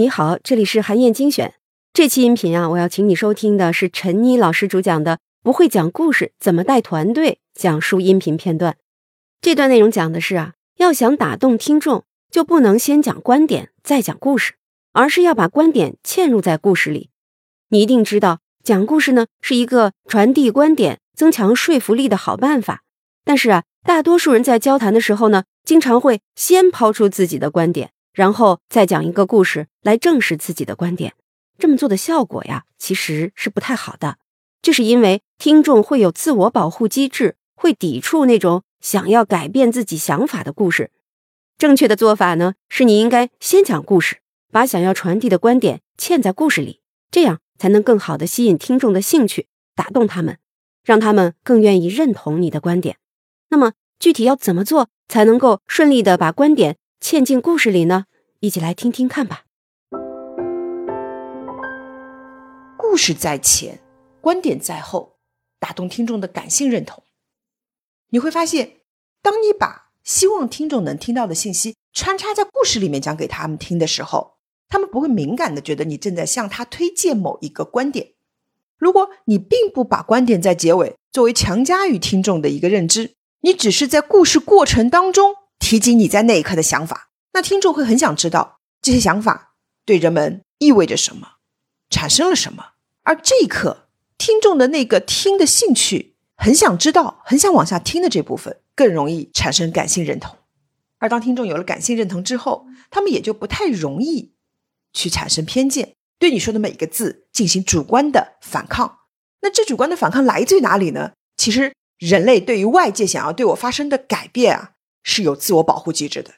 你好，这里是韩燕精选。这期音频啊，我要请你收听的是陈妮老师主讲的《不会讲故事怎么带团队》讲述音频片段。这段内容讲的是啊，要想打动听众，就不能先讲观点再讲故事，而是要把观点嵌入在故事里。你一定知道，讲故事呢是一个传递观点、增强说服力的好办法。但是啊，大多数人在交谈的时候呢，经常会先抛出自己的观点，然后再讲一个故事来证实自己的观点。这么做的效果呀，其实是不太好的。这是因为听众会有自我保护机制，会抵触那种想要改变自己想法的故事。正确的做法呢，是你应该先讲故事，把想要传递的观点嵌在故事里，这样才能更好的吸引听众的兴趣，打动他们，让他们更愿意认同你的观点。那么具体要怎么做才能够顺利的把观点嵌进故事里呢？一起来听听看吧。故事在前，观点在后，打动听众的感性认同。你会发现，当你把希望听众能听到的信息穿插在故事里面讲给他们听的时候，他们不会敏感的觉得你正在向他推荐某一个观点。如果你并不把观点在结尾作为强加于听众的一个认知，你只是在故事过程当中提及你在那一刻的想法，那听众会很想知道这些想法对人们意味着什么，产生了什么。而这一刻，听众的那个听的兴趣，很想知道、很想往下听的这部分，更容易产生感性认同。而当听众有了感性认同之后，他们也就不太容易去产生偏见，对你说的每一个字进行主观的反抗。那这主观的反抗来自于哪里呢？其实。人类对于外界想要对我发生的改变啊，是有自我保护机制的。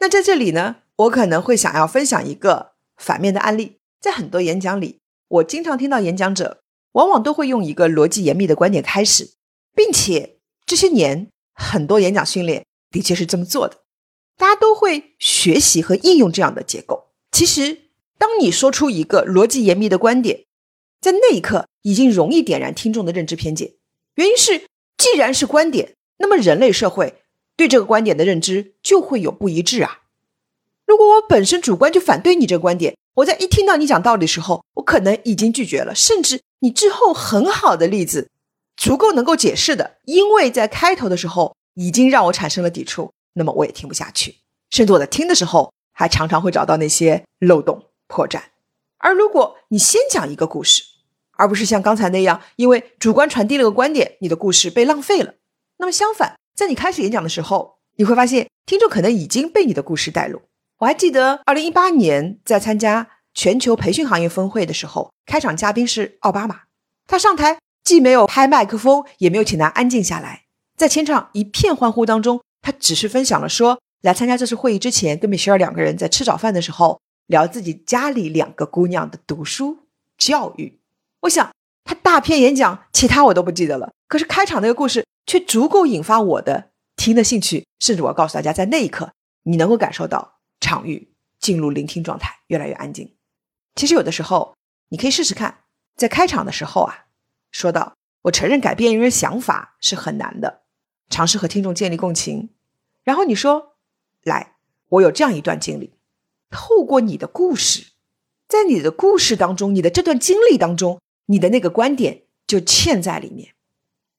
那在这里呢，我可能会想要分享一个反面的案例。在很多演讲里，我经常听到演讲者往往都会用一个逻辑严密的观点开始，并且这些年很多演讲训练的确是这么做的，大家都会学习和应用这样的结构。其实，当你说出一个逻辑严密的观点，在那一刻已经容易点燃听众的认知偏见，原因是。既然是观点，那么人类社会对这个观点的认知就会有不一致啊。如果我本身主观就反对你这个观点，我在一听到你讲道理的时候，我可能已经拒绝了，甚至你之后很好的例子，足够能够解释的，因为在开头的时候已经让我产生了抵触，那么我也听不下去，甚至我在听的时候还常常会找到那些漏洞破绽。而如果你先讲一个故事，而不是像刚才那样，因为主观传递了个观点，你的故事被浪费了。那么相反，在你开始演讲的时候，你会发现听众可能已经被你的故事带入。我还记得二零一八年在参加全球培训行业峰会的时候，开场嘉宾是奥巴马，他上台既没有拍麦克风，也没有请他安静下来，在全场一片欢呼当中，他只是分享了说，来参加这次会议之前，跟米歇尔两个人在吃早饭的时候聊自己家里两个姑娘的读书教育。我想他大片演讲，其他我都不记得了。可是开场那个故事却足够引发我的听的兴趣，甚至我要告诉大家，在那一刻，你能够感受到场域进入聆听状态，越来越安静。其实有的时候，你可以试试看，在开场的时候啊，说到我承认改变一个人想法是很难的，尝试和听众建立共情。然后你说，来，我有这样一段经历，透过你的故事，在你的故事当中，你的这段经历当中。你的那个观点就嵌在里面，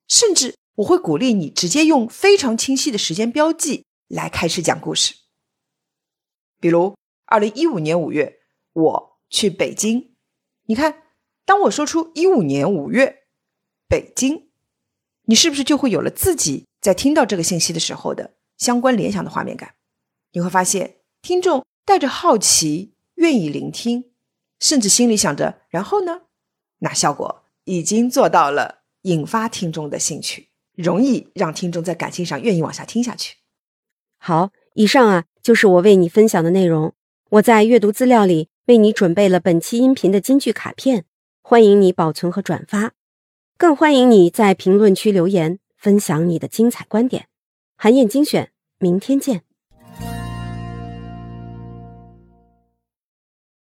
甚至我会鼓励你直接用非常清晰的时间标记来开始讲故事。比如，二零一五年五月我去北京，你看，当我说出一五年五月北京，你是不是就会有了自己在听到这个信息的时候的相关联想的画面感？你会发现，听众带着好奇，愿意聆听，甚至心里想着，然后呢？那效果已经做到了，引发听众的兴趣，容易让听众在感情上愿意往下听下去。好，以上啊就是我为你分享的内容。我在阅读资料里为你准备了本期音频的金句卡片，欢迎你保存和转发，更欢迎你在评论区留言分享你的精彩观点。韩燕精选，明天见。